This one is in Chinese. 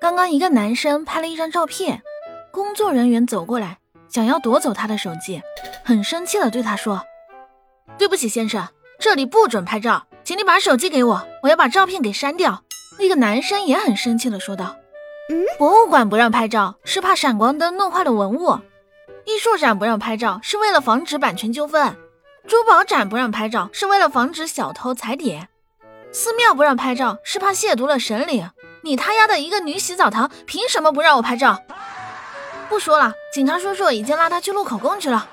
刚刚一个男生拍了一张照片，工作人员走过来，想要夺走他的手机，很生气的对他说：“对不起，先生，这里不准拍照，请你把手机给我，我要把照片给删掉。”那个男生也很生气的说道：“嗯，博物馆不让拍照是怕闪光灯弄坏了文物，艺术展不让拍照是为了防止版权纠纷，珠宝展不让拍照是为了防止小偷踩点，寺庙不让拍照是怕亵渎了神灵。”你他丫的一个女洗澡堂，凭什么不让我拍照？不说了，警察叔叔已经拉他去录口供去了。